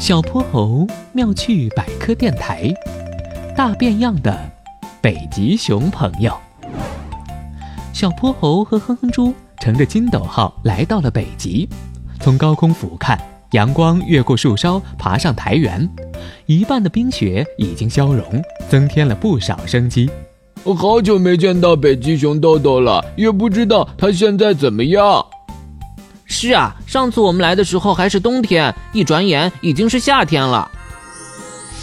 小泼猴妙趣百科电台，大变样的北极熊朋友。小泼猴和哼哼猪乘着金斗号来到了北极，从高空俯瞰，阳光越过树梢，爬上台原，一半的冰雪已经消融，增添了不少生机。我好久没见到北极熊豆豆了，也不知道它现在怎么样。是啊，上次我们来的时候还是冬天，一转眼已经是夏天了。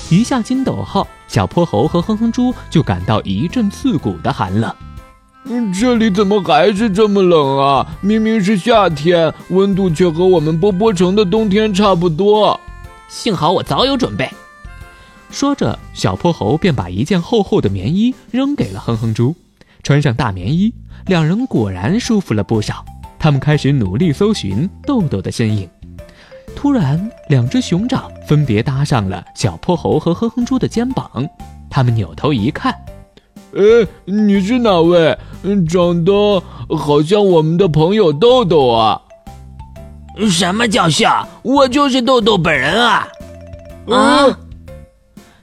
一下筋斗号，小泼猴和哼哼猪就感到一阵刺骨的寒冷。嗯，这里怎么还是这么冷啊？明明是夏天，温度却和我们波波城的冬天差不多。幸好我早有准备。说着，小泼猴便把一件厚厚的棉衣扔给了哼哼猪，穿上大棉衣，两人果然舒服了不少。他们开始努力搜寻豆豆的身影。突然，两只熊掌分别搭上了小泼猴和哼哼猪的肩膀。他们扭头一看，哎，你是哪位？长得好像我们的朋友豆豆啊！什么叫像？我就是豆豆本人啊！啊！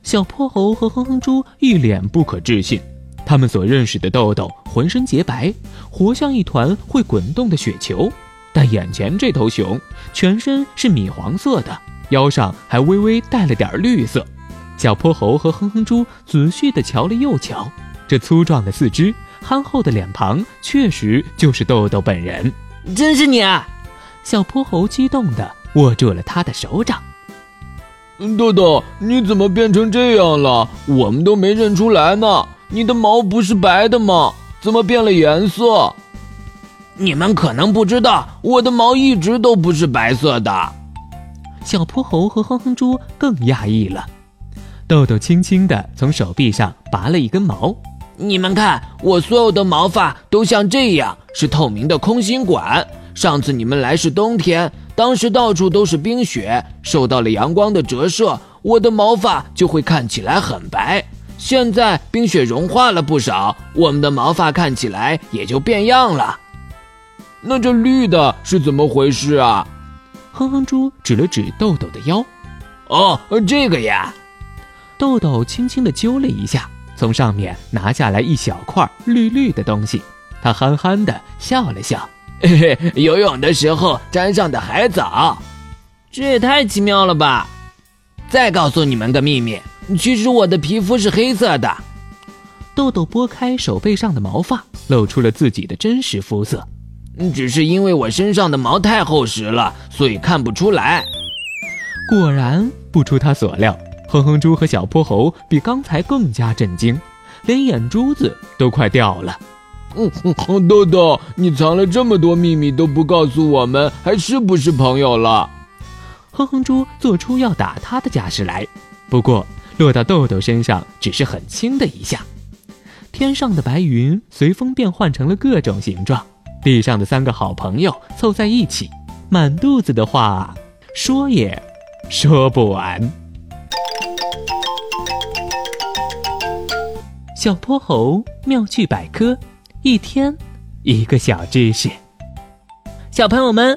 小泼猴和哼哼猪一脸不可置信。他们所认识的豆豆浑身洁白，活像一团会滚动的雪球，但眼前这头熊全身是米黄色的，腰上还微微带了点绿色。小泼猴和哼哼猪仔细地瞧了又瞧，这粗壮的四肢、憨厚的脸庞，确实就是豆豆本人。真是你啊！小泼猴激动地握住了他的手掌。豆豆，你怎么变成这样了？我们都没认出来呢。你的毛不是白的吗？怎么变了颜色？你们可能不知道，我的毛一直都不是白色的。小泼猴和哼哼猪更讶异了。豆豆轻轻地从手臂上拔了一根毛，你们看，我所有的毛发都像这样，是透明的空心管。上次你们来是冬天，当时到处都是冰雪，受到了阳光的折射，我的毛发就会看起来很白。现在冰雪融化了不少，我们的毛发看起来也就变样了。那这绿的是怎么回事啊？哼哼猪指了指豆豆的腰。哦，这个呀。豆豆轻轻地揪了一下，从上面拿下来一小块绿绿的东西。他憨憨地笑了笑，嘿嘿，游泳的时候沾上的海藻。这也太奇妙了吧！再告诉你们个秘密。其实我的皮肤是黑色的。豆豆拨开手背上的毛发，露出了自己的真实肤色。只是因为我身上的毛太厚实了，所以看不出来。果然不出他所料，哼哼猪和小泼猴比刚才更加震惊，连眼珠子都快掉了。嗯嗯，豆豆，你藏了这么多秘密都不告诉我们，还是不是朋友了？哼哼猪做出要打他的架势来，不过。落到豆豆身上只是很轻的一下，天上的白云随风变换成了各种形状，地上的三个好朋友凑在一起，满肚子的话说也说不完。小泼猴妙趣百科，一天一个小知识。小朋友们，